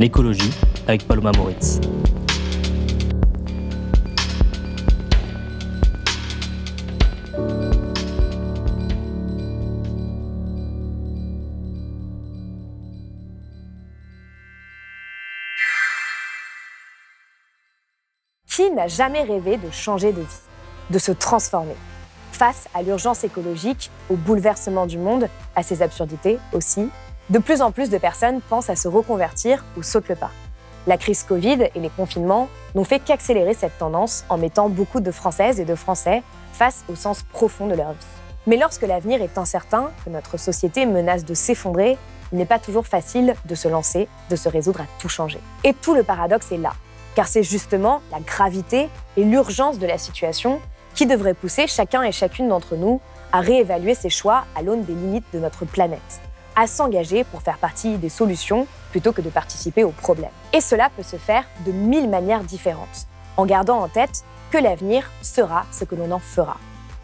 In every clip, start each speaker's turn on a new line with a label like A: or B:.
A: L'écologie avec Paloma Moritz.
B: Qui n'a jamais rêvé de changer de vie, de se transformer Face à l'urgence écologique, au bouleversement du monde, à ses absurdités aussi, de plus en plus de personnes pensent à se reconvertir ou sautent le pas. La crise Covid et les confinements n'ont fait qu'accélérer cette tendance en mettant beaucoup de Françaises et de Français face au sens profond de leur vie. Mais lorsque l'avenir est incertain, que notre société menace de s'effondrer, il n'est pas toujours facile de se lancer, de se résoudre à tout changer. Et tout le paradoxe est là, car c'est justement la gravité et l'urgence de la situation qui devrait pousser chacun et chacune d'entre nous à réévaluer ses choix à l'aune des limites de notre planète à s'engager pour faire partie des solutions plutôt que de participer aux problèmes. Et cela peut se faire de mille manières différentes, en gardant en tête que l'avenir sera ce que l'on en fera.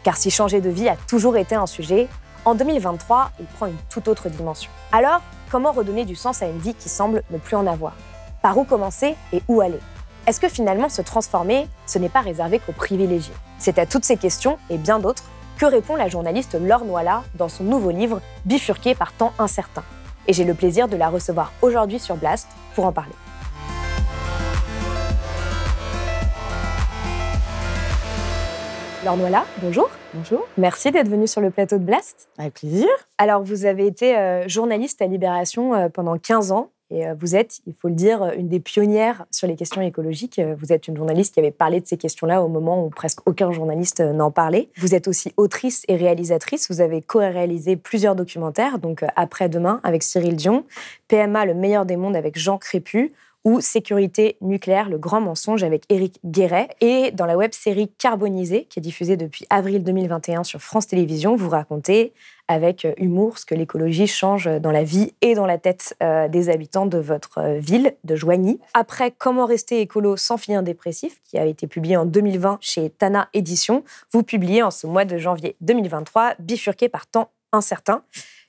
B: Car si changer de vie a toujours été un sujet, en 2023, il prend une toute autre dimension. Alors, comment redonner du sens à une vie qui semble ne plus en avoir? Par où commencer et où aller? Est-ce que finalement se transformer, ce n'est pas réservé qu'aux privilégiés? C'est à toutes ces questions et bien d'autres que répond la journaliste Laure Noila dans son nouveau livre Bifurqué par temps incertain? Et j'ai le plaisir de la recevoir aujourd'hui sur Blast pour en parler. Laure Noila, bonjour.
C: Bonjour.
B: Merci d'être venue sur le plateau de Blast.
C: Avec plaisir.
B: Alors, vous avez été euh, journaliste à Libération euh, pendant 15 ans et euh, vous êtes, il faut le dire, euh, une des pionnières sur les questions écologiques. Euh, vous êtes une journaliste qui avait parlé de ces questions-là au moment où presque aucun journaliste n'en parlait. Vous êtes aussi autrice et réalisatrice. Vous avez co-réalisé plusieurs documentaires, donc Après-demain avec Cyril Dion, PMA, le meilleur des mondes avec Jean Crépu, ou Sécurité nucléaire, le grand mensonge avec Éric Guéret. Et dans la web série Carbonisée, qui est diffusée depuis avril 2021 sur France Télévisions, vous racontez avec euh, humour ce que l'écologie change dans la vie et dans la tête euh, des habitants de votre euh, ville, de Joigny. Après Comment rester écolo sans finir dépressif, qui a été publié en 2020 chez Tana Édition, vous publiez en ce mois de janvier 2023 Bifurqué par temps incertain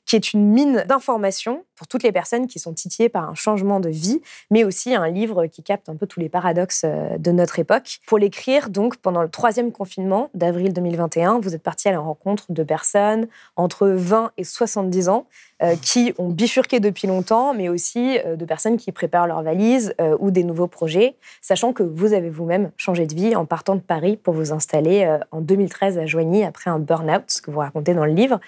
B: qui est une mine d'informations pour toutes les personnes qui sont titillées par un changement de vie, mais aussi un livre qui capte un peu tous les paradoxes euh, de notre époque. Pour l'écrire, donc, pendant le troisième confinement d'avril 2021, vous êtes parti à la rencontre de personnes entre 20 et 70 ans qui ont bifurqué depuis longtemps, mais aussi euh, de personnes qui préparent leurs valises ou des nouveaux projets, sachant que vous avez vous-même changé de vie en partant de Paris pour vous installer en 2013 à Joigny après un burn-out, ce que vous racontez dans le livre.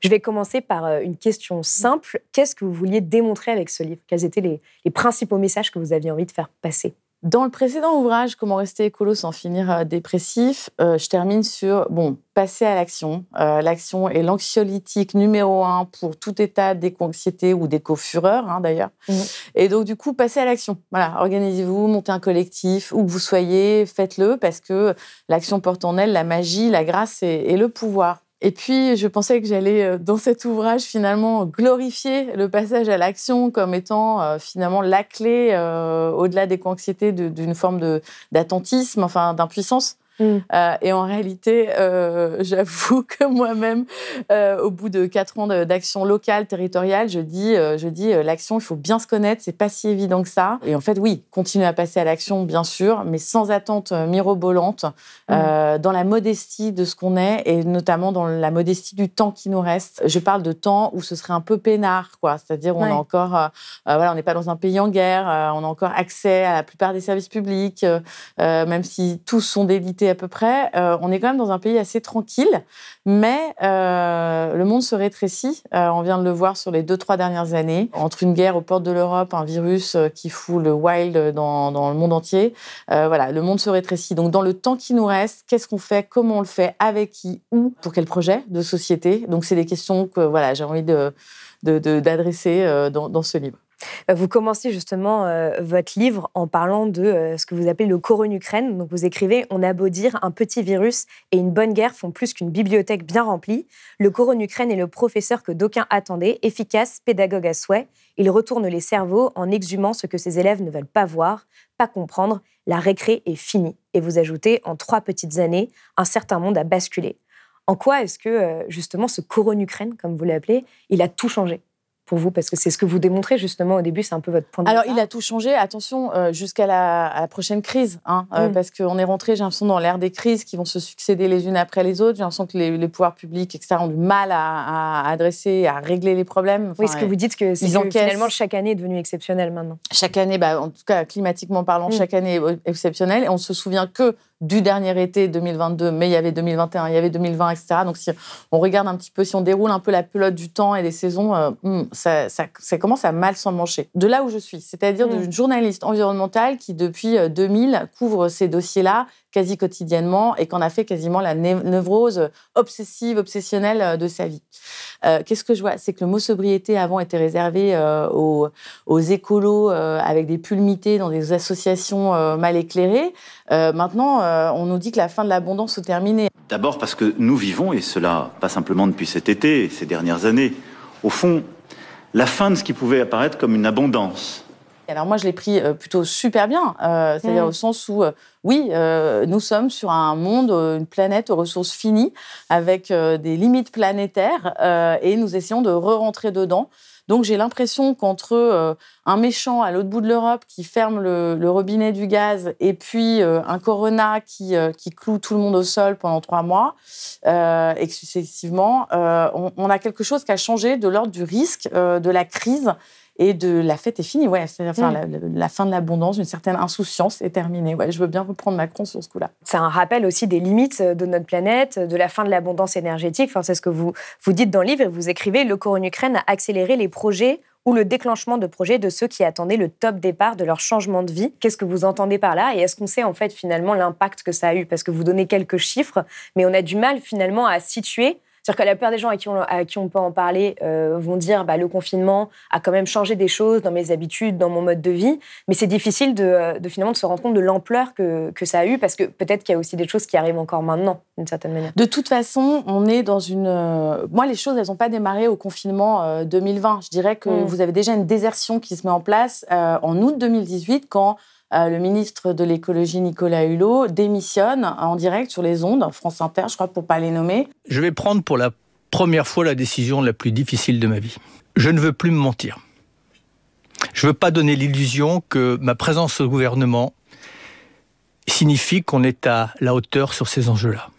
B: Je vais commencer par une question simple. Qu'est-ce que vous vouliez démontrer avec ce livre? Quels étaient les, principaux messages que vous aviez envie de faire passer?
C: Dans le précédent ouvrage, Comment rester écolo sans finir euh, dépressif, euh, je termine sur bon, passer à l'action. Euh, l'action est l'anxiolytique numéro un pour tout état d'éco-anxiété ou d'éco-fureur, hein, d'ailleurs. Mmh. Et donc, du coup, passer à l'action. Voilà, organisez-vous, montez un collectif, où que vous soyez, faites-le, parce que l'action porte en elle la magie, la grâce et le pouvoir. Et puis, je pensais que j'allais, euh, dans cet ouvrage, finalement, glorifier le passage à l'action comme étant euh, finalement la clé, euh, au-delà des anxiétés d'une forme d'attentisme, enfin d'impuissance. Mm. Euh, et en réalité, euh, j'avoue que moi-même, euh, au bout de quatre ans d'action locale, territoriale, je dis, je dis l'action, il faut bien se connaître, c'est pas si évident que ça. Et en fait, oui, continuer à passer à l'action, bien sûr, mais sans attente mirobolante, mm. dans la modestie de ce qu'on est et notamment dans la modestie du temps qui nous reste. Je parle de temps où ce serait un peu peinard, quoi. C'est-à-dire, on est encore, voilà, on n'est pas dans un pays en guerre, on a encore accès à la plupart des services publics, même si tous sont délités à peu près, euh, on est quand même dans un pays assez tranquille, mais euh, le monde se rétrécit. Euh, on vient de le voir sur les deux, trois dernières années. Entre une guerre aux portes de l'Europe, un virus qui fout le wild dans, dans le monde entier, voilà, le monde se rétrécit. Donc, dans le temps qui nous reste, qu'est-ce qu'on fait? Comment on le fait? Avec qui? Où? Pour quel projet de société? Donc, c'est des questions que voilà, j'ai envie de, d'adresser de, dans, dans ce livre.
B: Bah, vous commencez justement euh, votre livre en parlant de euh, ce que vous appelez le coronucrène. Donc vous écrivez On a beau dire, un petit virus et une bonne guerre font plus qu'une bibliothèque bien remplie. Le coronucrène est le professeur que d'aucuns attendaient, efficace, pédagogue à souhait. Il retourne les cerveaux en exhumant ce que ses élèves ne veulent pas voir, pas comprendre. La récré est finie. Et vous ajoutez En trois petites années, un certain monde a basculé. En quoi est-ce que euh, justement ce coronucrène, comme vous l'appelez, il a tout changé? Pour vous Parce que c'est ce que vous démontrez justement au début, c'est un peu votre point de
C: Alors, il a tout changé. Attention, euh, jusqu'à la, prochaine crise, hein, euh, mm. parce qu'on est rentré, j'ai l'impression, dans l'ère des crises qui vont se succéder les unes après les autres. J'ai l'impression que les, pouvoirs publics, etc., ont du mal à, adresser, à régler les problèmes.
B: oui, ce que vous dites, que, c'est que finalement, chaque année est devenue exceptionnelle maintenant.
C: Chaque année, bah, en tout cas, climatiquement parlant, mm. chaque année est exceptionnelle. Et on se souvient que du dernier été 2022, mais il y avait 2021, il y avait 2020, etc. Donc si on regarde un petit peu, si on déroule un peu la pelote du temps et des saisons, euh, hmm, ça, commence à mal s'en mancher. De là où je suis, c'est-à-dire d'une hmm. journaliste environnementale qui depuis 2000 euh, couvre ces dossiers-là quasi quotidiennement et qu'on a fait quasiment la névrose obsessive, obsessionnelle euh, de sa vie. Euh, qu'est-ce que je vois? C'est que le mot sobriété avant était réservé euh, aux, aux, écolos avec des pulmités dans des associations mal éclairées. maintenant, on nous dit que la fin de l'abondance est terminée.
D: D'abord parce que nous vivons, et cela pas simplement depuis cet été, ces dernières années, au fond, la fin de ce qui pouvait apparaître comme une abondance
C: alors moi, je l'ai pris euh, plutôt super bien, euh, c'est-à-dire mm. au sens où, euh, oui, nous sommes sur un monde, une planète aux ressources finies, avec des limites planétaires, et nous essayons de re-rentrer dedans. Donc j'ai l'impression qu'entre un méchant à l'autre bout de l'Europe qui ferme le, robinet du gaz et puis un corona qui, qui cloue tout le monde au sol pendant trois mois, excessivement, on, on, a quelque chose qui a changé de l'ordre du risque, de la crise et de la fête est finie. Ouais, c'est enfin, mm. la, fin de l'abondance, une certaine insouciance est terminée. Ouais, je veux bien reprendre Macron sur ce coup-là.
B: C'est un rappel aussi des limites de notre planète, de la fin de l'abondance énergétique. Enfin, c'est ce que vous, vous dites dans le livre et vous écrivez le corps en Ukraine a accéléré les projets ou le déclenchement de projets de ceux qui attendaient le top départ de leur changement de vie. Qu'est-ce que vous entendez par là? Et est-ce qu'on sait en fait finalement l'impact que ça a eu? Parce que vous donnez quelques chiffres, mais on a du mal finalement à situer c'est-à-dire que la plupart des gens à qui on, à qui on peut en parler euh, vont dire bah, le confinement a quand même changé des choses dans mes habitudes, dans mon mode de vie, mais c'est difficile de, de, finalement de se rendre compte de l'ampleur que, que, ça a eu parce que peut-être qu'il y a aussi des choses qui arrivent encore maintenant d'une certaine manière.
C: De toute façon, on est dans une. Euh, moi, les choses, elles n'ont pas démarré au confinement 2020. Euh, Je dirais que mm. vous avez déjà une désertion qui se met en place en août 2018 quand euh, le ministre de l'écologie Nicolas Hulot démissionne en direct sur les ondes, France Inter, je crois, pour pas les nommer.
E: Je vais prendre pour la première fois la décision la plus difficile de ma vie. Je ne veux plus me mentir. Je ne veux pas donner l'illusion que ma présence au gouvernement signifie qu'on est à la hauteur sur ces enjeux-là.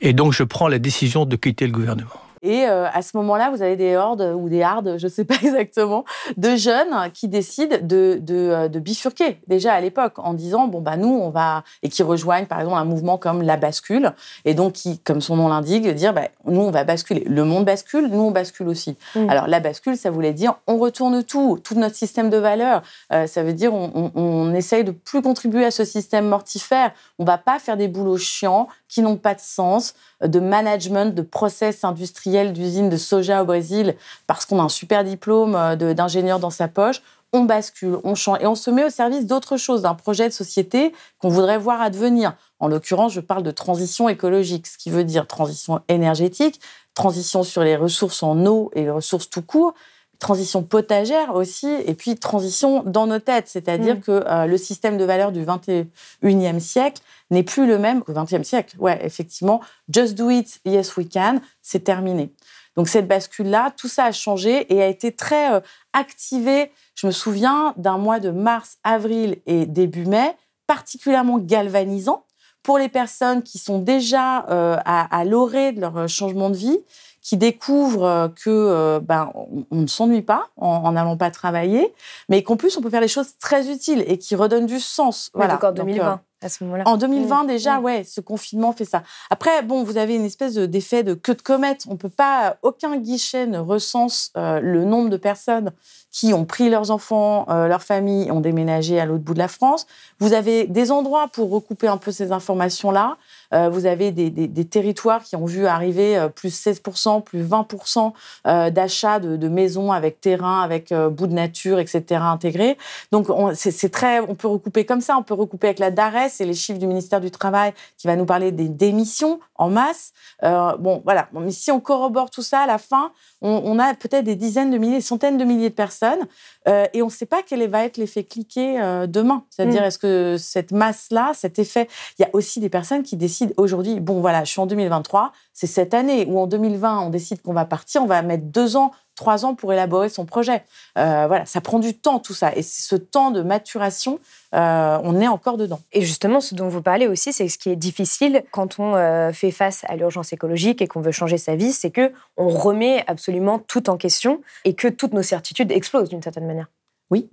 E: Et donc je prends la décision de quitter le gouvernement.
C: Et euh, à ce moment-là, vous avez des hordes ou des hardes, je ne sais pas exactement, de jeunes qui décident de, euh, de, bifurquer déjà à l'époque en disant bon bah nous on va et qui rejoignent par exemple un mouvement comme la bascule et donc qui, comme son nom l'indique, dire bah, nous on va basculer. Le monde bascule, nous on bascule aussi. Mm. Alors la bascule, ça voulait dire on retourne tout, tout notre système de valeurs. Euh, ça veut dire on, on, on essaye de plus contribuer à ce système mortifère. On va pas faire des boulots chiants qui n'ont pas de sens, de management, de process industriel d'usine de soja au Brésil, parce qu'on a un super diplôme euh, d'ingénieur dans sa poche, on bascule, on change et on se met au service d'autre chose, d'un projet de société qu'on voudrait voir advenir. En l'occurrence, je parle de transition écologique, ce qui veut dire transition énergétique, transition sur les ressources en eau et les ressources tout court, transition potagère aussi, et puis transition dans nos têtes, c'est-à-dire mm. que euh, le système de valeurs du 21e siècle n'est plus le même qu'au 20e siècle. Ouais, effectivement, just do it, yes we can, c'est terminé. Donc cette bascule-là, tout ça a changé et a été très euh, activé. Je me souviens d'un mois de mars, avril et début mai, particulièrement galvanisant pour les personnes qui sont déjà euh, à, à l'orée de leur changement de vie qui découvrent euh, que euh, ben, on, ne s'ennuie pas en n'allant pas travailler, mais qu'en plus on peut faire des choses très utiles et qui redonnent du sens.
B: voilà. en 2020. à ce moment-là.
C: En 2020 déjà, ouais, ce confinement fait ça. Après, bon, vous avez une espèce d'effet de queue de comète. On peut pas, aucun guichet ne recense euh, le nombre de personnes qui ont pris leurs enfants, leurs familles, ont déménagé à l'autre bout de la France. Vous avez des endroits pour recouper un peu ces informations-là. Vous avez des, territoires qui ont vu arriver plus 16%, plus 20% d'achats de, maisons avec terrain, avec bout de nature, etc. intégrés. Donc c'est très, on peut recouper comme ça, on peut recouper avec la DARES et les chiffres du ministère du Travail qui va nous parler des démissions en masse. bon, voilà. Mais si on corrobore tout ça, à la fin, on, a peut-être des dizaines de milliers, des centaines de milliers de personnes, euh, et on ne sait pas quel va être l'effet cliqué euh, demain. C'est-à-dire, mm. est-ce que cette masse-là, cet effet, il y a aussi des personnes qui décident aujourd'hui, bon voilà, je suis en 2023, c'est cette année, ou en 2020, on décide qu'on va partir, on va mettre deux ans trois ans pour élaborer son projet. Euh, voilà, ça prend du temps tout ça. Et ce temps de maturation, euh, on est encore dedans.
B: Et justement, ce dont vous parlez aussi, c'est ce qui est difficile quand on euh, fait face à l'urgence écologique et qu'on veut changer sa vie, c'est que on remet absolument tout en question et que toutes nos certitudes explosent d'une certaine manière.
C: Oui,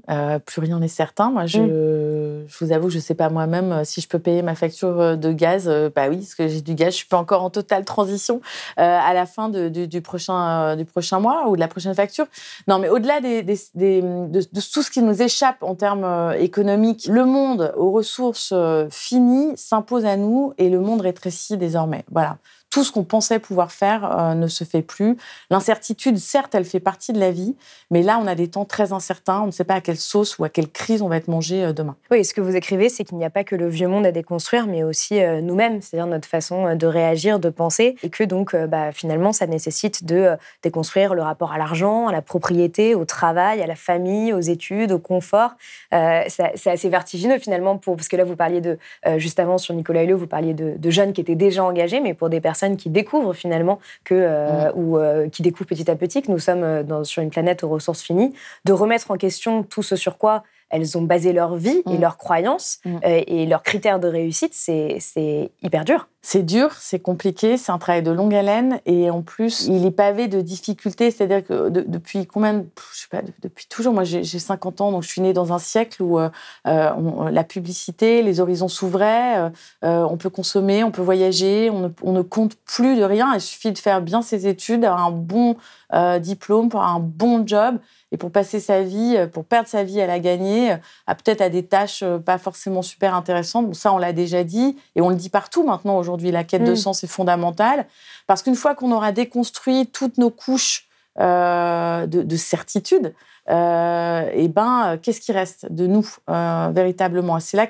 C: plus rien n'est certain. Moi, je, mm. Je, vous avoue, je ne sais pas moi-même euh, si je peux payer ma facture euh, de gaz. bah oui, parce que j'ai du gaz. Je suis pas encore en totale transition à la fin du, prochain, du prochain mois ou de la prochaine facture. Non, mais au-delà de, de, tout ce qui nous échappe en termes économiques, le monde aux ressources finies s'impose à nous et le monde rétrécit désormais. Voilà tout ce qu'on pensait pouvoir faire euh, ne se fait plus. L'incertitude, certes, elle fait partie de la vie, mais là, on a des temps très incertains. On ne sait pas à quelle sauce ou à quelle crise on va être mangé euh, demain.
B: Oui, ce que vous écrivez, c'est qu'il n'y a pas que le vieux monde à déconstruire, mais aussi euh, nous-mêmes, c'est-à-dire notre façon de réagir, de penser, et que donc, bah, finalement, ça nécessite de déconstruire le rapport à l'argent, à la propriété, au travail, à la famille, aux études, au confort. c'est assez vertigineux finalement, pour, parce que là, vous parliez de, juste avant sur Nicolas Hulot, vous parliez de, de jeunes qui étaient déjà engagés, mais pour des personnes qui découvrent finalement que, euh, mm. ou euh, qui découvrent petit à petit que nous sommes euh, dans, sur une planète aux ressources finies, de remettre en question tout ce sur quoi elles ont basé leur vie et mm. leurs croyances mm. et leurs critères de réussite, c'est hyper dur.
C: C'est dur, c'est compliqué, c'est un travail de longue haleine et en plus, il est pavé de difficultés. C'est-à-dire que depuis combien, de, je sais pas, depuis toujours, moi j'ai 50 ans, donc je suis née dans un siècle où euh, euh, la publicité, les horizons s'ouvraient, euh, on peut consommer, on peut voyager, on ne, on ne, compte plus de rien. Il suffit de faire bien ses études, un bon diplôme, un bon job et pour passer sa vie, pour perdre sa vie à la gagner, à peut-être à des tâches pas forcément super intéressantes. Bon, ça, on l'a déjà dit et on le dit partout maintenant aujourd'hui. La quête de mm. sens est fondamentale parce qu'une fois qu'on aura déconstruit toutes nos couches euh, de, certitude, euh, et ben, qu'est-ce qui reste de nous euh, véritablement? C'est là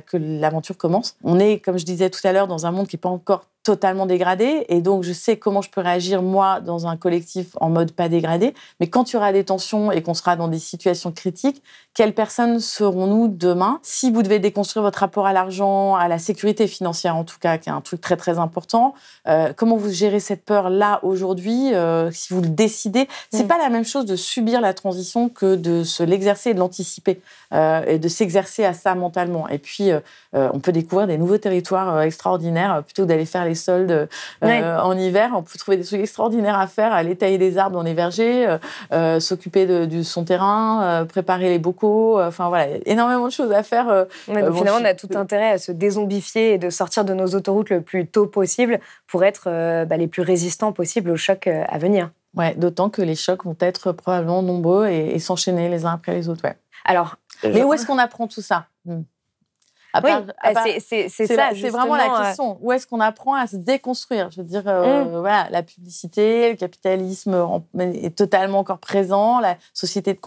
C: que l'aventure commence. On est, comme je disais tout à l'heure, dans un monde qui n'est pas encore totalement dégradé. Et donc, je sais comment je peux réagir, moi, dans un collectif en mode pas dégradé. Mais quand il y aura des tensions et qu'on sera dans des situations critiques, quelles personnes serons-nous demain? Si vous devez déconstruire votre rapport à l'argent, à la sécurité financière en tout cas, qui est un truc très très important, euh, comment vous gérez cette peur là aujourd'hui euh, Si vous le décidez, c'est pas la même chose de subir la transition que de se l'exercer et de l'anticiper euh, et de s'exercer à ça mentalement. Et puis, on peut découvrir des nouveaux territoires extraordinaires plutôt que d'aller faire les soldes en hiver. On peut trouver des trucs extraordinaires à faire, aller tailler des arbres dans les vergers, s'occuper de, son terrain, préparer les bocaux euh, enfin voilà, énormément de choses à faire. Euh,
B: euh, finalement, on a tout intérêt à se dézombifier et de sortir de nos autoroutes le plus tôt possible pour être bah, les plus résistants possibles aux chocs à venir.
C: Ouais, d'autant que les chocs vont être probablement nombreux et, s'enchaîner les uns après les autres. Ouais.
B: Alors,
C: mais où est-ce qu'on apprend tout ça? Hmm
B: oui, c'est ça.
C: C'est vraiment la question. Où est-ce qu'on apprend à se déconstruire? Je veux dire, euh, mmh. voilà, la publicité, le capitalisme est totalement encore présent, la société de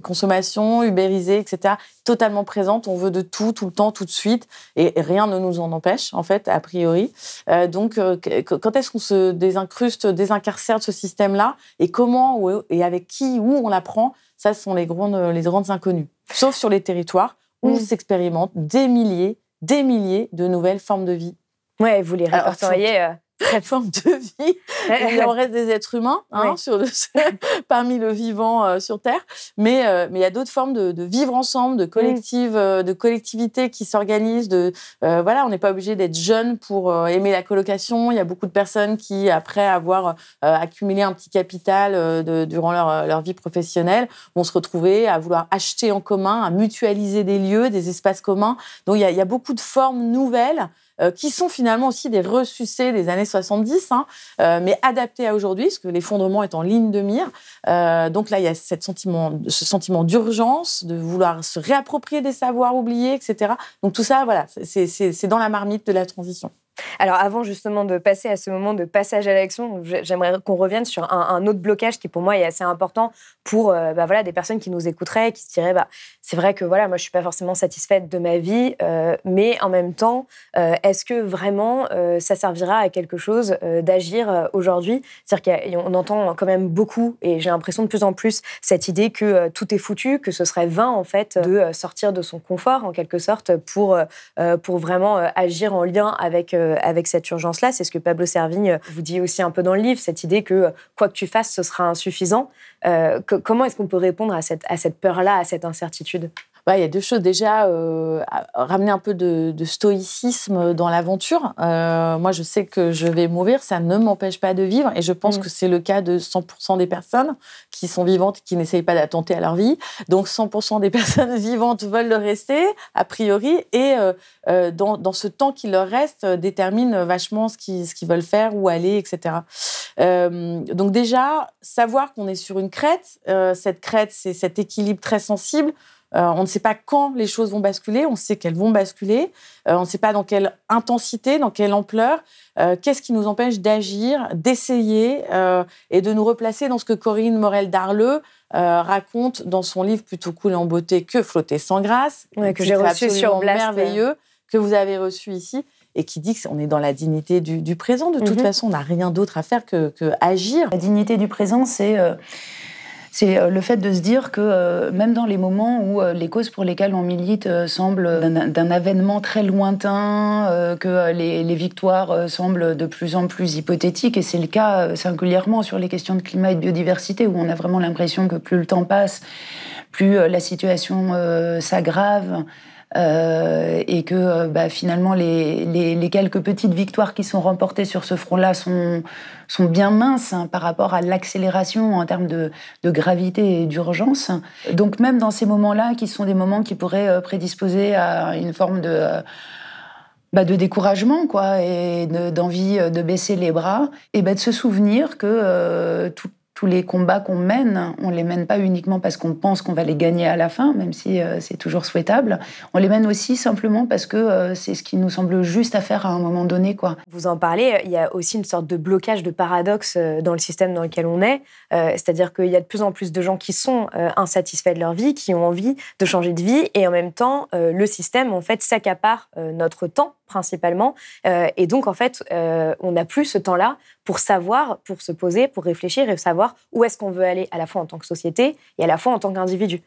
C: consommation, ubérisée, etc., totalement présente. On veut de tout, tout le temps, tout de suite, et rien ne nous en empêche, en fait, a priori. Euh, donc, euh, quand est-ce qu'on se désincruste, désincarcère de ce système-là, et comment, et avec qui, où on l'apprend? Ça, ce sont les grandes, les grandes inconnues. Sauf sur les territoires où mm. s'expérimentent des milliers, des milliers de nouvelles formes de vie.
B: Ouais, vous les répertoriez
C: très forme de vie. il en reste des êtres humains hein, sur parmi le vivant euh, sur Terre, mais euh, mais il y a d'autres formes de, vivre ensemble, de collective, mm. euh, de collectivité qui s'organisent. De voilà, on n'est pas obligé d'être jeune pour aimer la colocation. Il y a beaucoup de personnes qui, après avoir accumulé un petit capital de, durant leur, leur vie professionnelle, vont se retrouver à vouloir acheter en commun, à mutualiser des lieux, des espaces communs. Donc il y a, il y a beaucoup de formes nouvelles. Euh, qui sont finalement aussi des ressucés des années 70, hein, euh, mais adaptés à aujourd'hui, parce que l'effondrement est en ligne de mire. Euh, donc là, il y a cette sentiment, ce sentiment d'urgence, de vouloir se réapproprier des savoirs oubliés, etc. Donc tout ça, voilà, c'est dans la marmite de la transition.
B: Alors avant justement de passer à ce moment de passage à l'action, j'aimerais qu'on revienne sur un, autre blocage qui pour moi est assez important pour euh, bah, voilà, des personnes qui nous écouteraient, qui se diraient bah, c'est vrai que voilà, moi je suis pas forcément satisfaite de ma vie, euh, mais en même temps, euh, est-ce que vraiment ça servira à quelque chose d'agir aujourd'hui? C'est-à-dire qu'on entend quand même beaucoup, et j'ai l'impression de plus en plus cette idée que tout est foutu, que ce serait vain en fait de sortir de son confort en quelque sorte pour, pour vraiment agir en lien avec avec cette urgence-là. C'est ce que Pablo Servigne vous dit aussi un peu dans le livre, cette idée que euh, quoi que tu fasses, ce sera insuffisant. Euh, comment est-ce qu'on peut répondre à cette, à cette peur-là, à cette incertitude?
C: Il y a deux choses. Déjà, euh, ramener un peu de, stoïcisme dans l'aventure. Euh, moi, je sais que je vais mourir, ça ne m'empêche pas de vivre. Et je pense mm. que c'est le cas de 100% des personnes qui sont vivantes et qui n'essayent pas d'attenter à leur vie. Donc, 100% des personnes vivantes veulent le rester, a priori. Et euh, dans, ce temps qui leur reste, détermine vachement ce qu'ils, ce qu'ils veulent faire, où aller, etc. donc, déjà, savoir qu'on est sur une crête. cette crête, c'est cet équilibre très sensible euh, on ne sait pas quand les choses vont basculer, on sait qu'elles vont basculer, euh, on ne sait pas dans quelle intensité, dans quelle ampleur. Euh, qu'est-ce qui nous empêche d'agir, d'essayer et de nous replacer dans ce que Corinne Morel-Darleux raconte dans son livre Plutôt cool en beauté que flotter sans grâce,
B: que j'ai reçu sur Blast.
C: merveilleux, que vous avez reçu ici et qui dit qu'on est dans la dignité du, présent. De toute mhm. façon, on n'a rien d'autre à faire que, que, agir.
F: La dignité du présent, c'est c'est euh, le fait de se dire que euh, même dans les moments où euh, les causes pour lesquelles on milite semblent d'un avènement très lointain, que les, victoires semblent de plus en plus hypothétiques, et c'est le cas singulièrement sur les questions de climat et de biodiversité, où on a vraiment l'impression que plus le temps passe, plus la situation s'aggrave. Euh, et que euh, bah, finalement les, quelques petites victoires qui sont remportées sur ce front-là sont, sont bien minces hein, par rapport à l'accélération en termes de, de gravité et d'urgence. Donc même dans ces moments-là, qui sont des moments qui pourraient euh, prédisposer à une forme de... Bah, de découragement quoi et d'envie de, baisser les bras et bah, de se souvenir que tout, tous les combats qu'on mène, on les mène pas uniquement parce qu'on pense qu'on va les gagner à la fin, même si euh, c'est toujours souhaitable. On les mène aussi simplement parce que euh, c'est ce qui nous semble juste à faire à un moment donné. Quoi.
B: Vous en parlez, il y a aussi une sorte de blocage, de paradoxe euh, dans le système dans lequel on est. C'est-à-dire qu'il y a de plus en plus de gens qui sont insatisfaits de leur vie, qui ont envie de changer de vie, et en même temps, le système en fait s'accapare notre temps principalement. Euh, et donc, en fait, euh, on n'a plus ce temps-là pour savoir, pour se poser, pour réfléchir et savoir où est-ce qu'on veut aller à la fois en tant que société et à la fois en tant qu'individu.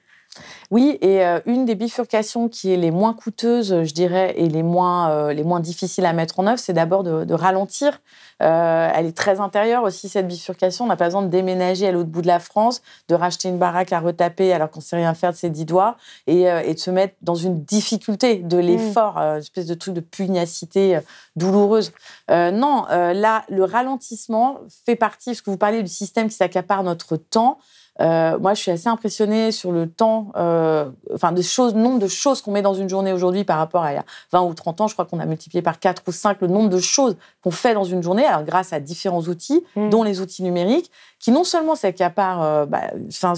C: Oui, et euh, une des bifurcations qui est les moins coûteuses, je dirais, et les moins, euh, les moins difficiles à mettre en œuvre, c'est d'abord de, ralentir. Euh, elle est très intérieure aussi, cette bifurcation. On n'a pas besoin de déménager à l'autre bout de la France, de racheter une baraque à retaper alors qu'on ne sait rien faire de ses dix doigts, et, et, de se mettre dans une difficulté, de mmh. l'effort, une espèce de truc de pugnacité douloureuse. non, là, le ralentissement fait partie, parce que vous parlez du système qui s'accapare notre temps, euh, moi, je suis assez impressionnée sur le temps, euh, enfin, des choses, nombre de choses qu'on met dans une journée aujourd'hui par rapport à il y a 20 ou 30 ans. Je crois qu'on a multiplié par 4 ou 5 le nombre de choses qu'on fait dans une journée, alors grâce à différents outils, mmh. dont les outils numériques, qui non seulement s'accaparent, euh, bah,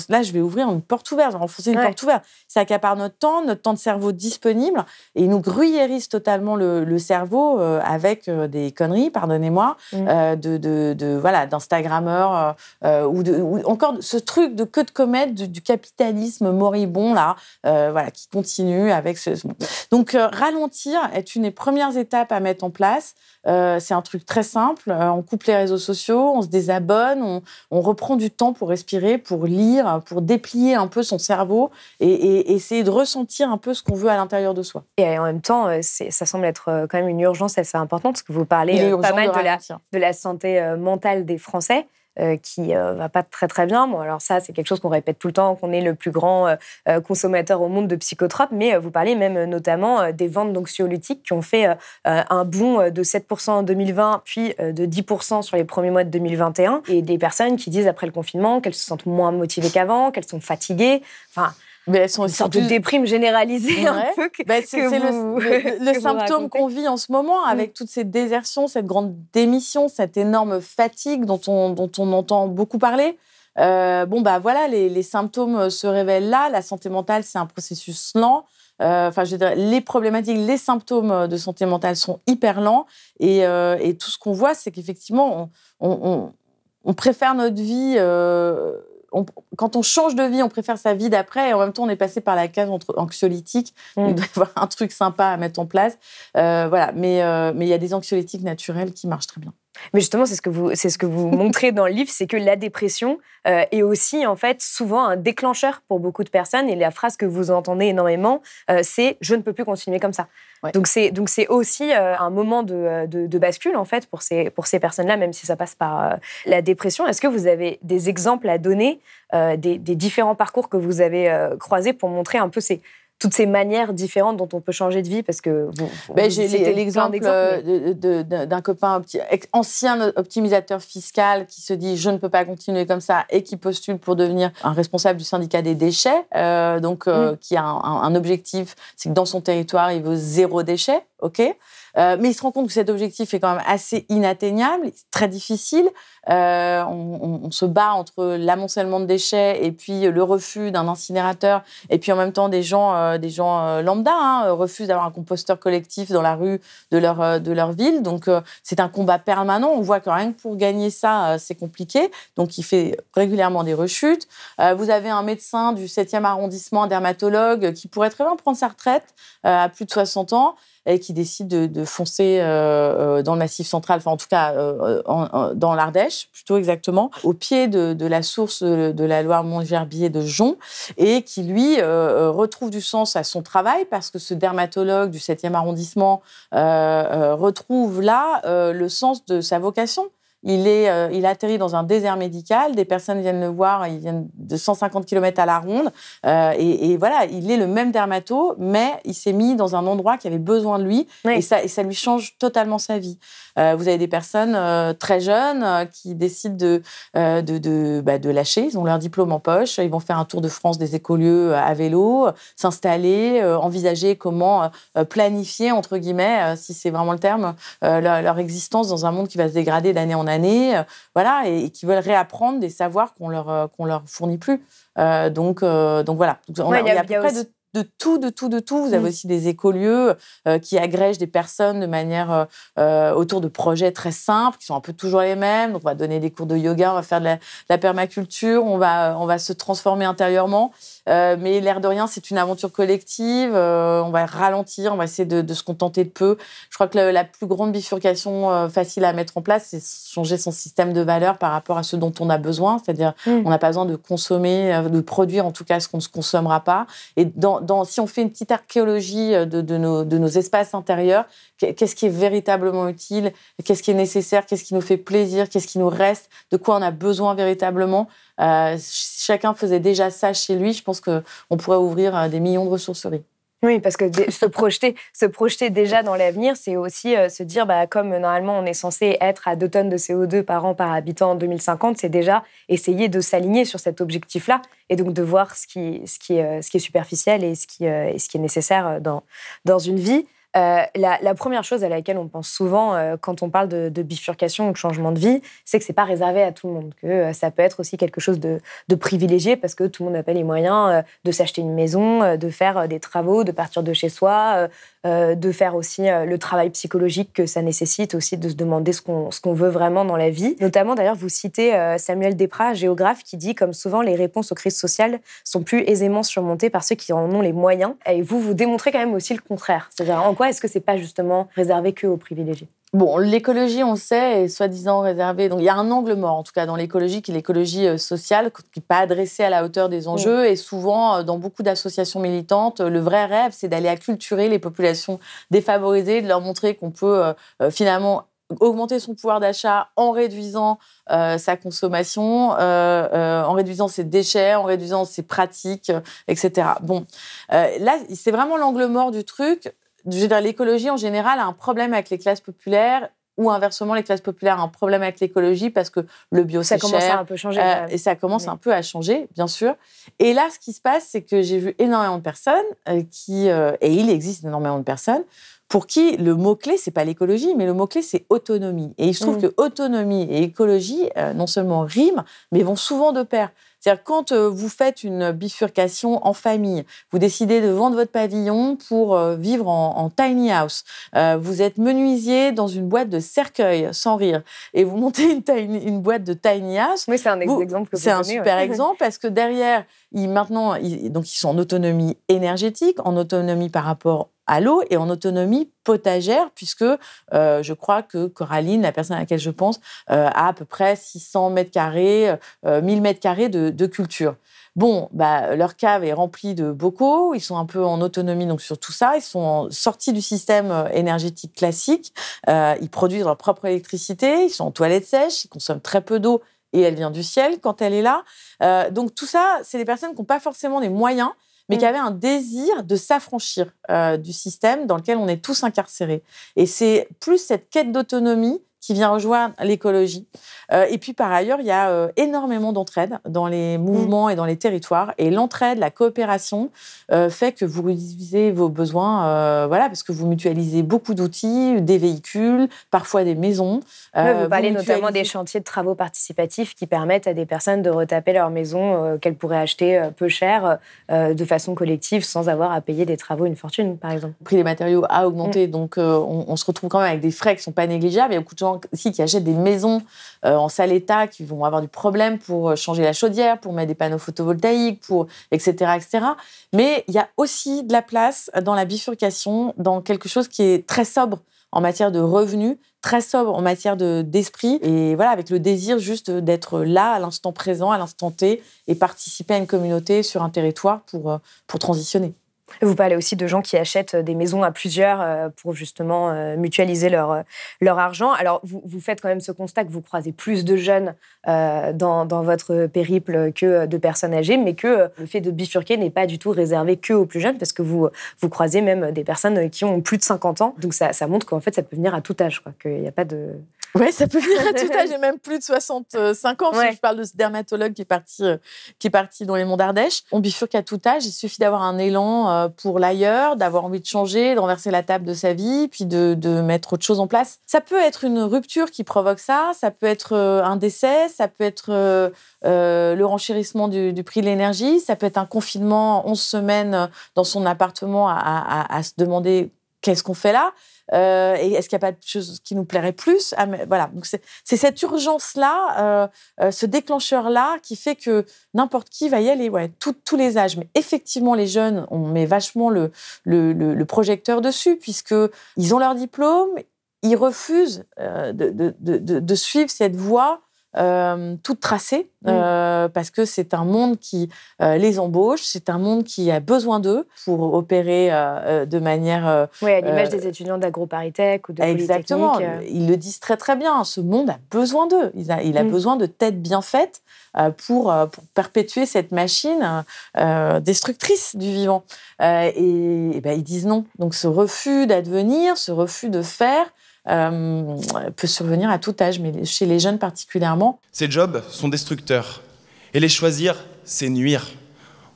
C: là, je vais ouvrir une porte ouverte, enfoncer une porte ouverte. Ça accapare notre temps, notre temps de cerveau disponible, et ils nous gruyérisent totalement le, cerveau avec des conneries, pardonnez-moi, mmh. de, de, de, voilà, d'Instagrammeurs ou encore ce truc de queue de comète du, capitalisme moribond là, euh, voilà, qui continue avec ce. Donc euh, ralentir est une des premières étapes à mettre en place. Euh, c'est un truc très simple. on coupe les réseaux sociaux, on se désabonne, on, reprend du temps pour respirer, pour lire, pour déplier un peu son cerveau et, essayer de ressentir un peu ce qu'on veut à l'intérieur de soi.
B: Et en même temps, ça semble être quand même une urgence assez importante parce que vous parlez pas mal de la, de la santé mentale des Français. Euh, qui euh, va pas très très bien. Bon, alors ça, c'est quelque chose qu'on répète tout le temps, qu'on est le plus grand euh, consommateur au monde de psychotropes, mais vous parlez même notamment des ventes d'anxiolytiques qui ont fait un bond de 7% en 2020, puis de 10% sur les premiers mois de 2021, et des personnes qui disent après le confinement qu'elles se sentent moins motivées qu'avant, qu'elles sont fatiguées. Enfin, mais elles sont une sorte de déprime généralisée un peu
C: bah, c'est le, symptôme qu'on vit en ce moment avec mm. toutes ces désertions, cette grande démission, cette énorme fatigue dont on, dont on entend beaucoup parler. Euh, bon, bah voilà, les, les, symptômes se révèlent là. La santé mentale, c'est un processus lent. enfin, je dirais, les problématiques, les symptômes de santé mentale sont hyper lents. Et, et tout ce qu'on voit, c'est qu'effectivement, on, on, on, préfère notre vie quand on change de vie, on préfère sa vie d'après et en même temps, on est passé par la case anxiolytique. Mm. Il doit y avoir un truc sympa à mettre en place. Euh, voilà. Mais euh, mais il y a des anxiolytiques naturels qui marchent très bien.
B: Mais justement, c'est ce que vous, c'est ce que vous montrez dans le livre, c'est que la dépression euh, est aussi en fait souvent un déclencheur pour beaucoup de personnes. Et la phrase que vous entendez énormément, euh, c'est "je ne peux plus continuer comme ça". Donc c'est donc c'est aussi euh, un moment de, de, bascule en fait pour ces pour ces personnes-là, même si ça passe par la dépression. Est-ce que vous avez des exemples à donner des, des, différents parcours que vous avez croisés pour montrer un peu ces toutes ces manières différentes dont on peut changer de vie parce que
C: ben, j'ai l'exemple euh, d'un copain ancien optimisateur fiscal qui se dit je ne peux pas continuer comme ça et qui postule pour devenir un responsable du syndicat des déchets euh, donc euh, mm. qui a un, un objectif c'est que dans son territoire il veut zéro déchet ok? Euh, mais il se rend compte que cet objectif est quand même assez inatteignable, très difficile. Euh, on, se bat entre l'amoncellement de déchets et puis le refus d'un incinérateur, et puis en même temps des gens, euh, des gens lambda hein, refusent d'avoir un composteur collectif dans la rue de leur de leur ville. Donc c'est un combat permanent. On voit que rien que pour gagner ça, c'est compliqué. Donc il fait régulièrement des rechutes. vous avez un médecin du 7e arrondissement, un dermatologue, qui pourrait très bien prendre sa retraite à plus de 60 ans et qui décide de, foncer euh, euh, dans le Massif central, enfin en tout cas euh, dans l'Ardèche, plutôt exactement, au pied de, la source de, la Loire Montgerbier de Jon, et qui lui retrouve du sens à son travail parce que ce dermatologue du 7e arrondissement retrouve là le sens de sa vocation. Il, est, euh, il atterrit dans un désert médical, des personnes viennent le voir, ils viennent de 150 km à la ronde, euh, et, et, voilà, il est le même dermato, mais il s'est mis dans un endroit qui avait besoin de lui, et, ça, et ça lui change totalement sa vie. Euh, vous avez des personnes très jeunes qui décident de, de, de, bah, de, lâcher, ils ont leur diplôme en poche, ils vont faire un tour de France des écolieux à vélo, s'installer, envisager comment planifier, entre guillemets, si c'est vraiment le terme, leur, leur, existence dans un monde qui va se dégrader d'année en année, voilà, et, qui veulent réapprendre des savoirs qu'on leur, qu'on leur fournit plus. donc, donc voilà. On a, y a, à peu près de de tout, de tout, de tout. Vous avez mmh. aussi des écolieux euh, qui agrègent des personnes de manière euh, euh, autour de projets très simples, qui sont un peu toujours les mêmes. Donc, on va donner des cours de yoga, on va faire de la, permaculture, on va, on va se transformer intérieurement. Mais l'air de rien, c'est une aventure collective. on va ralentir, on va essayer de, se contenter de peu. Je crois que la, plus grande bifurcation facile à mettre en place, c'est changer son système de valeurs par rapport à ce dont on a besoin. C'est-à-dire, mmh. on n'a pas besoin de consommer, de produire en tout cas ce qu'on ne se consommera pas. Et dans, si on fait une petite archéologie euh, de, nos, de nos espaces intérieurs, qu'est-ce qui est véritablement utile, qu'est-ce qui est nécessaire, qu'est-ce qui nous fait plaisir, qu'est-ce qui nous reste, de quoi on a besoin véritablement? Euh, si chacun faisait déjà ça chez lui, je pense qu'on pourrait ouvrir euh, des millions de ressourceries.
B: Oui, parce que se projeter, se projeter déjà dans l'avenir, c'est aussi euh, se dire, bah, comme normalement on est censé être à 2 tonnes de CO2 par an par habitant en 2050, c'est déjà essayer de s'aligner sur cet objectif-là et donc de voir ce qui, euh, est superficiel et ce qui, est nécessaire dans une vie. Euh, la, première chose à laquelle on pense souvent euh, quand on parle de, bifurcation ou de changement de vie, c'est que c'est pas réservé à tout le monde, que euh, ça peut être aussi quelque chose de, privilégié parce que tout le monde n'a pas les moyens de s'acheter une maison, de faire des travaux, de partir de chez soi, de faire aussi le travail psychologique que ça nécessite aussi de se demander ce qu'on qu'on veut vraiment dans la vie. Notamment d'ailleurs, vous citez Samuel Desprats, géographe, qui dit comme souvent les réponses aux crises sociales sont plus aisément surmontées par ceux qui en ont les moyens. Et vous, vous démontrez quand même aussi le contraire. Est-ce que c'est pas justement réservé que aux privilégiés?
C: Bon, l'écologie, on sait, est soi-disant réservée. Donc, il y a un angle mort, en tout cas, dans l'écologie, qui est l'écologie euh, sociale, qui n'est pas adressée à la hauteur des enjeux. Et souvent, euh, dans beaucoup d'associations militantes, le vrai rêve, c'est d'aller acculturer les populations défavorisées, de leur montrer qu'on peut euh, finalement augmenter son pouvoir d'achat en réduisant sa consommation, en réduisant ses déchets, en réduisant ses pratiques, etc. Bon, là, c'est vraiment l'angle mort du truc l'écologie en général a un problème avec les classes populaires ou inversement, les classes populaires ont un problème avec l'écologie parce que le bio,
B: ça
C: commence
B: à un peu changer.
C: Euh, et ça commence un peu à changer, bien sûr. Et là, ce qui se passe, c'est que j'ai vu énormément de personnes euh, qui, euh, et il existe énormément de personnes pour qui le mot-clé, c'est pas l'écologie, mais le mot-clé, c'est autonomie. Et il se trouve mmh. que autonomie et écologie, non seulement riment, mais vont souvent de pair. C'est-à-dire quand euh, vous faites une bifurcation en famille, vous décidez de vendre votre pavillon pour euh, vivre en, tiny house, euh, vous êtes menuisier dans une boîte de cercueil, sans rire, et vous montez une, une boîte de tiny house.
B: Oui, c'est un exemple.
C: C'est un super exemple parce que derrière, ils, maintenant, donc ils sont en autonomie énergétique, en autonomie par rapport à l'eau et en autonomie potagère, puisque euh, je crois que Coraline, la personne à laquelle je pense, euh, a à peu près 600 mètres carrés, 1000 euh, mètres carrés de, culture. Bon, bah, leur cave est remplie de bocaux, ils sont un peu en autonomie donc sur tout ça, ils sont sortis du système énergétique classique, ils produisent leur propre électricité, ils sont en toilette sèche, ils consomment très peu d'eau et elle vient du ciel quand elle est là. donc tout ça, c'est des personnes qui n'ont pas forcément les moyens mais qui mm. avait un désir de s'affranchir euh, du système dans lequel on est tous incarcérés. Et c'est plus cette quête d'autonomie qui vient rejoindre l'écologie. Euh, et puis par ailleurs, il y a euh, énormément d'entraide dans les mouvements et dans les territoires. Et l'entraide, la coopération euh, fait que vous réduisez vos besoins, voilà, parce que vous mutualisez beaucoup d'outils, des véhicules, parfois des maisons.
B: vous parlez notamment des chantiers de travaux participatifs qui permettent à des personnes de retaper leur maison qu'elles pourraient acheter peu cher de façon collective sans avoir à payer des travaux une fortune, par exemple.
C: Le prix des matériaux a augmenté, mm. donc on, on, se retrouve quand même avec des frais qui ne sont pas négligeables. Il y a beaucoup de gens qui achètent des maisons euh, en sale état, qui vont avoir du problème pour euh, changer la chaudière, pour mettre des panneaux photovoltaïques, pour etc. etc. Mais il y a aussi de la place dans la bifurcation, dans quelque chose qui est très sobre en matière de revenus, très sobre en matière d'esprit, et voilà, avec le désir juste d'être là, à l'instant présent, à l'instant T, et participer à une communauté sur un territoire pour, euh, pour transitionner.
B: Vous parlez aussi de gens qui achètent des maisons à plusieurs euh, pour justement euh, mutualiser leur, euh, leur argent. Alors, vous, vous faites quand même ce constat que vous croisez plus de jeunes dans, dans, votre périple que de personnes âgées, mais que le fait de bifurquer n'est pas du tout réservé que aux plus jeunes, parce que vous, vous croisez même des personnes qui ont plus de 50 ans. Donc, ça, ça montre qu'en fait, ça peut venir à tout âge, qu'il n'y a pas de...
C: Oui, ça peut venir à tout âge, j'ai même plus de 65 ans. je parle de ce dermatologue qui est parti, euh, qui est parti dans les monts d'Ardèche. On bifurque à tout âge. Il suffit d'avoir un élan euh, pour l'ailleurs, d'avoir envie de changer, de renverser la table de sa vie, puis de, de, mettre autre chose en place. Ça peut être une rupture qui provoque ça. Ça peut être euh, un décès. Ça peut être le renchérissement du, du, prix de l'énergie. Ça peut être un confinement 11 semaines dans son appartement à, à, à se demander qu'est-ce qu'on fait là euh, et est-ce qu'il n'y a pas de choses qui nous plairait plus? Ah, Voilà, donc c'est cette urgence-là, euh, euh, ce déclencheur-là, qui fait que n'importe qui va y aller, ouais, tous les âges. Mais effectivement, les jeunes, on met vachement le, le, le, projecteur dessus, puisqu'ils ont leur diplôme, ils refusent de, de, de, de, suivre cette voie euh, toutes tracées, euh, parce que c'est un monde qui euh, les embauche, c'est un monde qui a besoin d'eux pour opérer de manière...
B: oui, à l'image des étudiants d'AgroParisTech ou de
C: Exactement, ils le disent très très bien, ce monde a besoin d'eux, il a, il a mm. besoin de têtes bien faites pour, pour perpétuer cette machine destructrice du vivant. et, et ben, ils disent non. Donc ce refus d'advenir, ce refus de faire, euh, peut survenir à tout âge, mais chez les jeunes particulièrement.
G: Ces jobs sont destructeurs. Et les choisir, c'est nuire,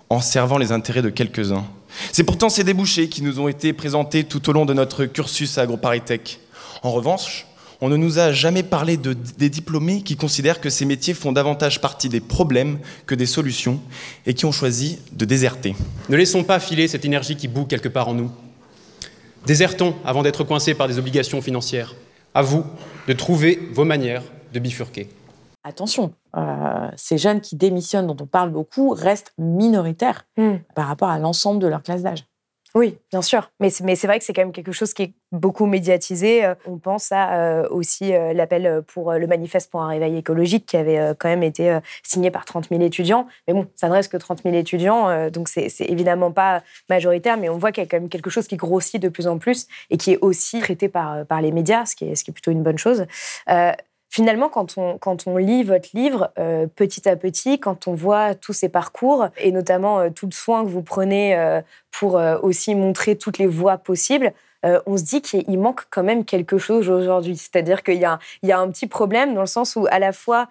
G: en servant les intérêts de quelques-uns. C'est pourtant ces débouchés qui nous ont été présentés tout au long de notre cursus à AgroParisTech. En revanche, on ne nous a jamais parlé de, des diplômés qui considèrent que ces métiers font davantage partie des problèmes que des solutions et qui ont choisi de déserter.
H: Ne laissons pas filer cette énergie qui bout quelque part en nous. Désertons avant d'être coincés par des obligations financières. À vous de trouver vos manières de bifurquer.
C: Attention, euh, ces jeunes qui démissionnent, dont on parle beaucoup, restent minoritaires hmm. par rapport à l'ensemble de leur classe d'âge.
B: Oui, bien sûr. Mais c'est vrai que c'est quand même quelque chose qui est beaucoup médiatisé. Euh, on pense à euh, aussi euh, l'appel pour le manifeste pour un réveil écologique qui avait quand même été signé par 30 000 étudiants. Mais bon, ça ne reste que 30 000 étudiants, donc c'est évidemment pas majoritaire, mais on voit qu'il y a quand même quelque chose qui grossit de plus en plus et qui est aussi traité par, les médias, ce qui est plutôt une bonne chose finalement, quand on, lit votre livre, euh, petit à petit, quand on voit tous ces parcours, et notamment euh, tout le soin que vous prenez euh, pour aussi montrer toutes les voies possibles, on se dit qu'il manque quand même quelque chose aujourd'hui. C'est-à-dire qu'il y, y a, un petit problème dans le sens où à la fois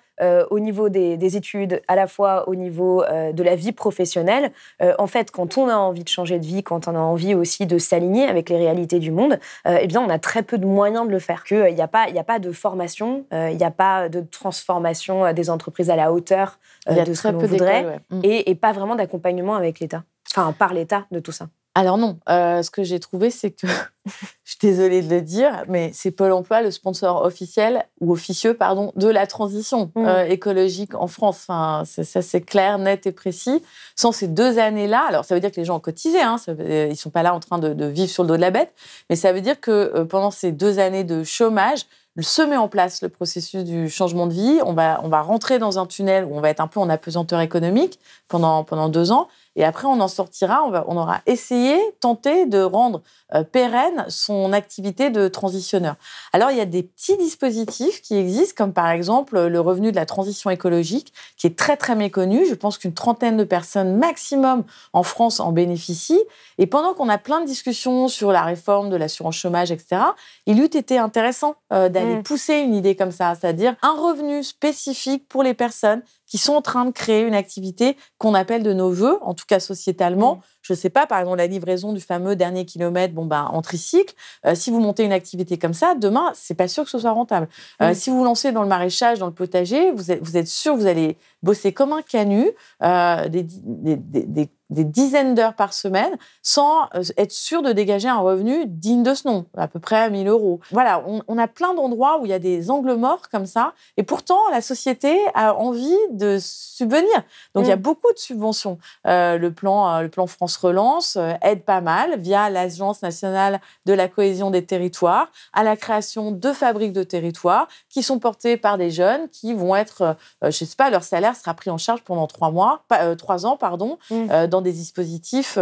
B: au niveau des, études, à la fois au niveau de la vie professionnelle, en fait, quand on a envie de changer de vie, quand on a envie aussi de s'aligner avec les réalités du monde, eh bien, on a très peu de moyens de le faire. Qu'il n'y a, pas, a pas de formation, il n'y a pas de transformation des entreprises à la hauteur de ce que l'on voudrait, mm. et, et pas vraiment d'accompagnement avec l'État enfin par l'État de tout ça
C: alors non, euh, ce que j'ai trouvé, c'est que, je suis désolée de le dire, mais c'est Pôle Emploi le sponsor officiel ou officieux, pardon, de la transition mmh. euh, écologique en France. Enfin, ça c'est clair, net et précis. Sans ces deux années-là, alors ça veut dire que les gens ont cotisé, hein, euh, ils sont pas là en train de, vivre sur le dos de la bête, mais ça veut dire que pendant ces deux années de chômage, se met en place le processus du changement de vie. On va, on va rentrer dans un tunnel où on va être un peu en apesanteur économique pendant, pendant deux ans. Et après, on en sortira, on, aura essayé, tenté de rendre euh, pérenne son activité de transitionneur. Alors, il y a des petits dispositifs qui existent, comme par exemple le revenu de la transition écologique, qui est très, très méconnu. Je pense qu'une trentaine de personnes maximum en France en bénéficient. Et pendant qu'on a plein de discussions sur la réforme de l'assurance chômage, etc., il eût été intéressant euh, d'aller mmh. pousser une idée comme ça, c'est-à-dire un revenu spécifique pour les personnes qui sont en train de créer une activité qu'on appelle de nos voeux, en tout cas sociétalement. Mmh. Je ne sais pas, par exemple, la livraison du fameux dernier kilomètre bon, ben, en tricycle. Euh, si vous montez une activité comme ça, demain, c'est pas sûr que ce soit rentable. Euh, mmh. si vous vous lancez dans le maraîchage, dans le potager, vous êtes, vous êtes sûr que vous allez bosser comme un canut, euh, des, des, des, des, dizaines d'heures par semaine, sans être sûr de dégager un revenu digne de ce nom, à peu près 1000 euros. Voilà, on, on a plein d'endroits où il y a des angles morts comme ça, et pourtant, la société a envie de subvenir. Donc, il y a mmh. beaucoup de subventions. le, plan, le plan France Relance euh, aide pas mal via l'Agence nationale de la cohésion des territoires à la création de fabriques de territoires qui sont portées par des jeunes qui vont être, euh, je sais pas, leur salaire sera pris en charge pendant trois mois, euh, trois ans, pardon, mmh. dans des dispositifs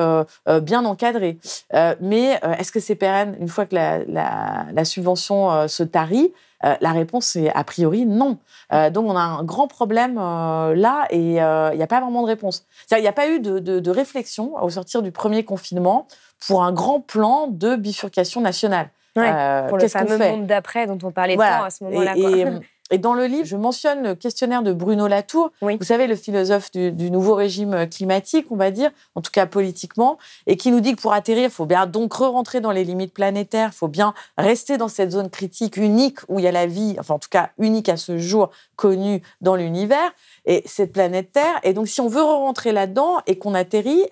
C: bien encadrés. mais est-ce que c'est pérenne une fois que la subvention se tarit? Euh, la réponse est a priori non. Euh, donc on a un grand problème euh, là et il n'y a pas vraiment de réponse. Il n'y a pas eu de, réflexion au sortir du premier confinement pour un grand plan de bifurcation nationale.
B: pour le fameux monde d'après dont on parlait tant à ce moment-là.
C: Et dans le livre, je mentionne le questionnaire de Bruno Latour, vous savez, le philosophe du, nouveau régime climatique, on va dire, en tout cas politiquement, et qui nous dit que pour atterrir, il faut bien donc re-rentrer dans les limites planétaires, il faut bien rester dans cette zone critique unique où il y a la vie, enfin en tout cas unique à ce jour, connue dans l'univers, et cette planète Terre. Et donc si on veut re-rentrer là-dedans et qu'on atterrit,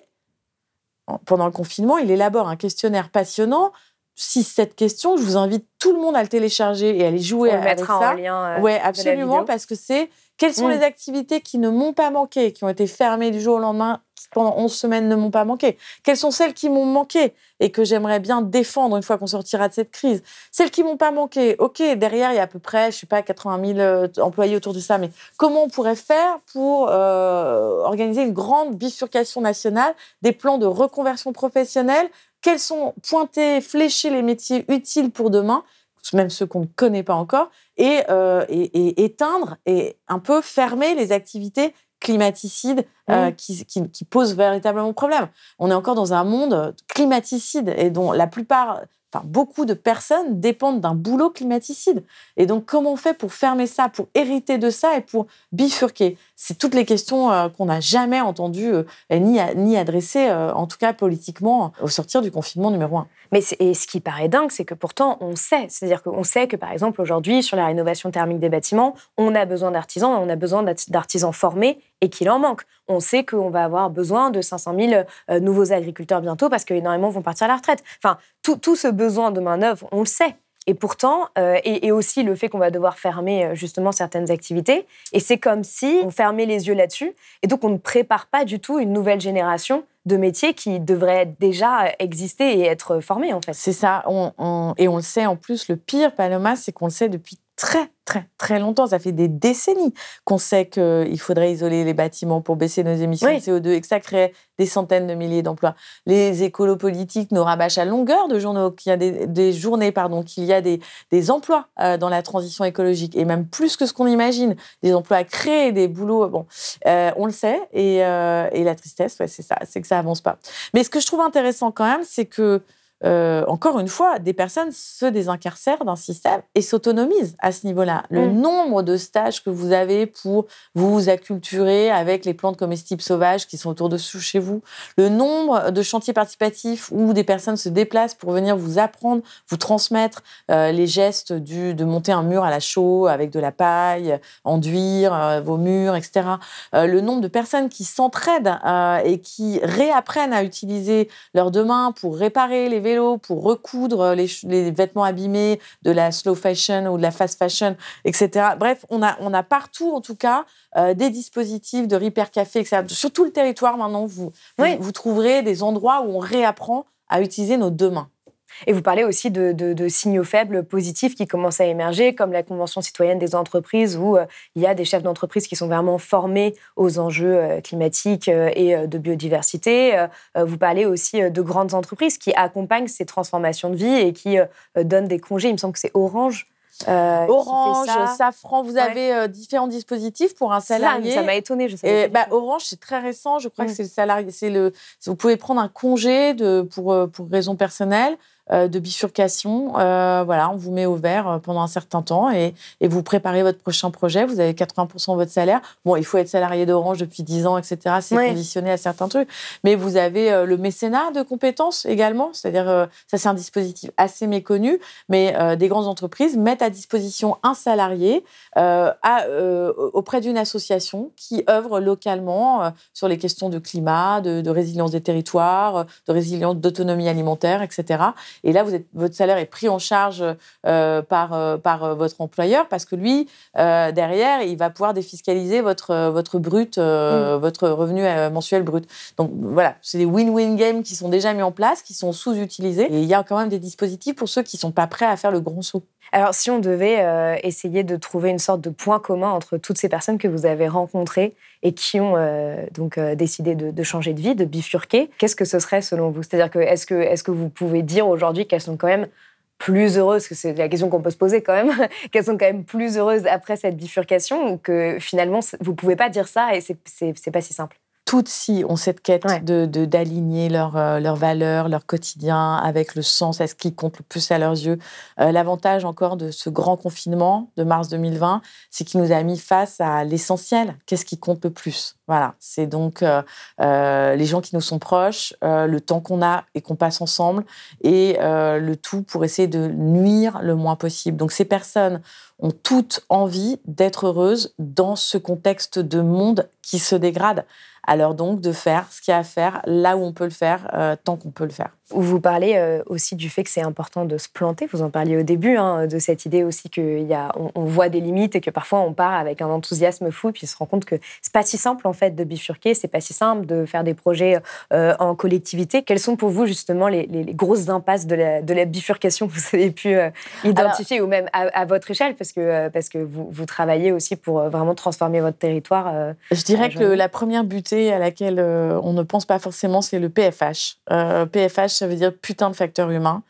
C: pendant le confinement, il élabore un questionnaire passionnant si cette question, je vous invite tout le monde à le télécharger et à aller jouer
B: On
C: avec
B: ça.
C: En
B: lien, euh,
C: ouais, absolument, parce que c'est quelles sont mm. les activités qui ne m'ont pas manqué, qui ont été fermées du jour au lendemain, qui pendant 11 semaines ne m'ont pas manqué? Quelles sont celles qui m'ont manqué et que j'aimerais bien défendre une fois qu'on sortira de cette crise? Celles qui m'ont pas manqué, ok, derrière, il y a à peu près, je sais pas, 80 000 euh, employés autour de ça, mais comment on pourrait faire pour euh, organiser une grande bifurcation nationale, des plans de reconversion professionnelle quels sont pointés, fléchés les métiers utiles pour demain, même ceux qu'on ne connaît pas encore, et, euh, éteindre et un peu fermer les activités climaticides euh, mmh. qui, qui, posent véritablement problème. On est encore dans un monde climaticide et dont la plupart beaucoup de personnes dépendent d'un boulot climaticide. Et donc, comment on fait pour fermer ça, pour hériter de ça et pour bifurquer? C'est toutes les questions euh, qu'on n'a jamais entendues euh, ni, ni adressées, euh, en tout cas politiquement, au sortir du confinement numéro un.
B: Mais et ce qui paraît dingue, c'est que pourtant, on sait. C'est-à-dire qu'on sait que, par exemple, aujourd'hui, sur la rénovation thermique des bâtiments, on a besoin d'artisans, on a besoin d'artisans formés et qu'il en manque. On sait qu'on va avoir besoin de 500 000 euh, nouveaux agriculteurs bientôt parce qu'énormément vont partir à la retraite. Enfin, tout, ce besoin de main-d'œuvre, on le sait. Et pourtant, euh, et, aussi le fait qu'on va devoir fermer euh, justement certaines activités. Et c'est comme si on fermait les yeux là-dessus. Et donc, on ne prépare pas du tout une nouvelle génération de métiers qui devraient déjà exister et être formés, en fait.
C: C'est ça. et on le sait en plus, le pire, Paloma, c'est qu'on le sait depuis très, très, très longtemps. Ça fait des décennies qu'on sait qu'il faudrait isoler les bâtiments pour baisser nos émissions de CO2 et que ça crée des centaines de milliers d'emplois. Les écolos politiques nous rabâchent à longueur de journaux qu'il y a des, journées, pardon, qu'il y a des, des emplois euh, dans la transition écologique et même plus que ce qu'on imagine, des emplois à créer, des boulots. Bon, euh, on le sait et, euh, et la tristesse, ouais, c'est ça, c'est que ça avance pas. Mais ce que je trouve intéressant quand même, c'est que euh, encore une fois, des personnes se désincarcèrent d'un système et s'autonomisent à ce niveau-là. Le
B: Mm.
C: nombre de stages que vous avez pour vous acculturer avec les plantes comestibles sauvages qui sont autour de chez vous, le nombre de chantiers participatifs où des personnes se déplacent pour venir vous apprendre, vous transmettre euh, les gestes du, de monter un mur à la chaux avec de la paille, enduire euh, vos murs, etc. Le nombre de personnes qui s'entraident et qui réapprennent à utiliser leurs deux mains pour réparer les vélos, pour recoudre les, vêtements abîmés de la slow fashion ou de la fast fashion, etc. Bref, on a, on a partout, en tout cas, euh, des dispositifs de repair café, etc. Sur tout le territoire, maintenant, vous, vous trouverez des endroits où on réapprend à utiliser nos deux mains.
B: Et vous parlez aussi de, de- de signaux faibles positifs qui commencent à émerger, comme la Convention citoyenne des entreprises, où euh, il y a des chefs d'entreprise qui sont vraiment formés aux enjeux euh, climatiques euh, et de biodiversité. Vous parlez aussi de grandes entreprises qui accompagnent ces transformations de vie et qui donnent des congés. Il me semble que c'est Orange.
C: Orange,
B: ça.
C: Safran, vous
B: Ouais.
C: avez différents dispositifs pour un salarié.
B: ça m'a étonné. Je pas
C: bah. Orange, c'est très récent. Je crois
B: Mm.
C: que c'est le salarié. C'est le. Vous pouvez prendre un congé de pour pour raison personnelle. Euh, de bifurcation, euh, voilà, on vous met au vert euh, pendant un certain temps et, et vous préparez votre prochain projet. Vous avez 80% de votre salaire. Bon, il faut être salarié d'Orange depuis 10 ans, etc. C'est conditionné à certains trucs. Mais vous avez le mécénat de compétences également. C'est-à-dire, ça, c'est un dispositif assez méconnu, mais euh, des grandes entreprises mettent à disposition un salarié euh, à, auprès d'une association qui œuvre localement sur les questions de climat, de, de résilience des territoires, de résilience d'autonomie alimentaire, etc. Et là, vous êtes, votre salaire est pris en charge euh, par, euh, par euh, votre employeur parce que lui, derrière, il va pouvoir défiscaliser votre, votre brut, euh, votre revenu mensuel brut. Donc voilà, c'est des win-win games qui sont déjà mis en place, qui sont sous-utilisés. Et il y a quand même des dispositifs pour ceux qui sont pas prêts à faire le grand saut.
B: Alors, si on devait euh, essayer de trouver une sorte de point commun entre toutes ces personnes que vous avez rencontrées et qui ont euh, donc euh, décidé de, changer de vie, de bifurquer, qu'est-ce que ce serait selon vous? C'est-à-dire que est-ce que est-ce que vous pouvez dire aujourd'hui qu'elles sont quand même plus heureuses, que c'est la question qu'on peut se poser quand même, qu'elles sont quand même plus heureuses après cette bifurcation ou que finalement vous pouvez pas dire ça et c'est pas si simple?
C: Toutes si ont cette quête
B: Ouais.
C: de d'aligner leurs euh, leurs valeurs, leur quotidien avec le sens, à ce qui compte le plus à leurs yeux? Euh, L'avantage encore de ce grand confinement de mars 2020, c'est qu'il nous a mis face à l'essentiel. Qu'est-ce qui compte le plus? Voilà, c'est donc euh, euh, les gens qui nous sont proches, le temps qu'on a et qu'on passe ensemble, et le tout pour essayer de nuire le moins possible. Donc ces personnes ont toutes envie d'être heureuses dans ce contexte de monde qui se dégrade. Alors donc de faire ce qu'il y a à faire là où on peut le faire, euh, tant qu'on peut le faire.
B: Vous parlez euh, aussi du fait que c'est important de se planter. Vous en parliez au début, hein, de cette idée aussi qu'on on, on voit des limites et que parfois on part avec un enthousiasme fou, puis on se rend compte que c'est pas si simple en fait de bifurquer, c'est pas si simple de faire des projets euh, en collectivité. Quelles sont pour vous justement les, les- les grosses impasses de la, de la bifurcation que vous avez pu identifier ou même à, à votre échelle, parce que, parce que vous, vous travaillez aussi pour vraiment transformer votre territoire.
C: Je dirais que le- la première à laquelle euh, on ne pense pas forcément, c'est le PFH. Euh, PFH, ça veut dire putain de facteur humain.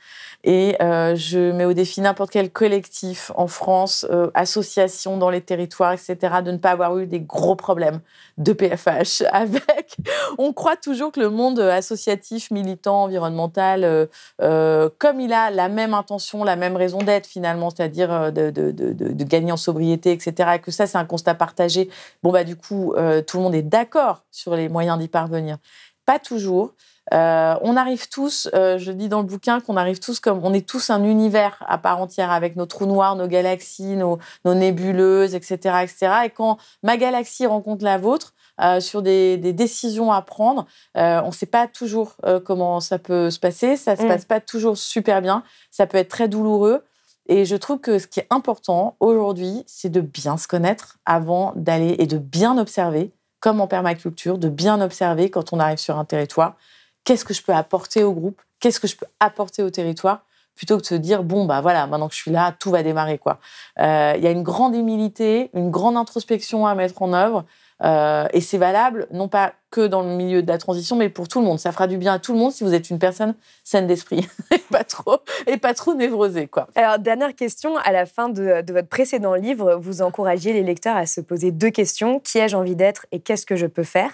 C: Et euh, je mets au défi n'importe quel collectif en France, association dans les territoires, etc., de ne pas avoir eu des gros problèmes de PFH avec. On croit toujours que le monde associatif, militant, environnemental, comme il a la même intention, la même raison d'être finalement, c'est-à-dire de, gagner en sobriété, etc., et que ça, c'est un constat partagé, bon, bah, du coup, tout le monde est d'accord sur les moyens d'y parvenir. Pas toujours. Euh, on arrive tous, euh, je dis dans le bouquin qu'on arrive tous comme on est tous un univers à part entière avec nos trous noirs, nos galaxies, nos, nos nébuleuses, etc., etc. Et quand ma galaxie rencontre la vôtre euh, sur des, des décisions à prendre, on ne sait pas toujours comment ça peut se passer, ça se
B: Mm.
C: passe pas toujours super bien, ça peut être très douloureux. Et je trouve que ce qui est important aujourd'hui, c'est de bien se connaître avant d'aller et de bien observer, comme en permaculture, de bien observer quand on arrive sur un territoire, qu'est-ce que je peux apporter au groupe, qu'est-ce que je peux apporter au territoire, plutôt que de se dire bon bah voilà maintenant que je suis là tout va démarrer quoi. Euh, Il y a une grande humilité, une grande introspection à mettre en œuvre euh, et c'est valable non pas que dans le milieu de la transition, mais pour tout le monde. Ça fera du bien à tout le monde si vous êtes une personne saine d'esprit et pas trop et pas trop névrosée, quoi.
B: Alors dernière question, à la fin de, de votre précédent livre, vous encouragiez les lecteurs à se poser deux questions qui ai-je envie d'être et qu'est-ce que je peux faire?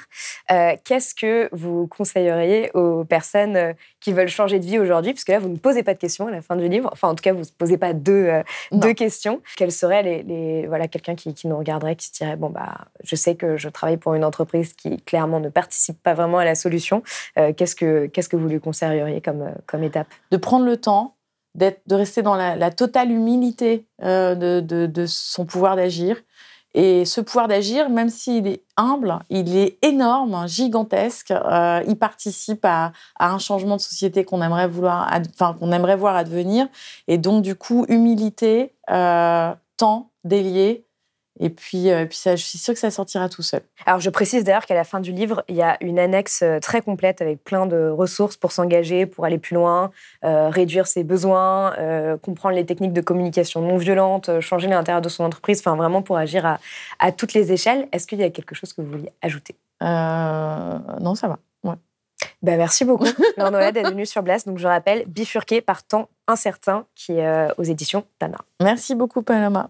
B: Euh, Qu'est-ce que vous conseilleriez aux personnes euh, qui veulent changer de vie aujourd'hui? Parce que là, vous ne posez pas de questions à la fin du livre. Enfin, en tout cas, vous ne posez pas deux, euh, deux questions. Quelles seraient les, les- voilà quelqu'un qui, qui nous regarderait, qui se dirait bon bah, je sais que je travaille pour une entreprise qui clairement ne participe pas vraiment à la solution. Euh, qu'est-ce que qu'est-ce que vous lui conseilleriez comme euh, comme étape?
C: De prendre le temps, de rester dans la, totale humilité euh, de, de- son pouvoir d'agir. Et ce pouvoir d'agir, même s'il est humble, il est énorme, gigantesque. il participe à, un changement de société qu'on aimerait vouloir, enfin qu'on aimerait voir advenir. Et donc du coup, humilité, temps délié. Et puis, euh, puis ça, je suis sûre que ça sortira tout seul.
B: Alors, je précise d'ailleurs qu'à la fin du livre, il y a une annexe euh, très complète avec plein de ressources pour s'engager, pour aller plus loin, euh, réduire ses besoins, euh, comprendre les techniques de communication non violente, changer l'intérieur de son entreprise, enfin vraiment pour agir à, à toutes les échelles. Est-ce qu'il y a quelque chose que vous vouliez ajouter?
C: Euh, non, ça va. Ouais.
B: ben, Merci beaucoup, Laure Noël, d'être venue sur Blast. Donc, je rappelle, Bifurqué par temps incertain, qui est euh, aux éditions Tana.
C: Merci beaucoup, Paloma.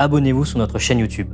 A: abonnez-vous sur notre chaîne YouTube.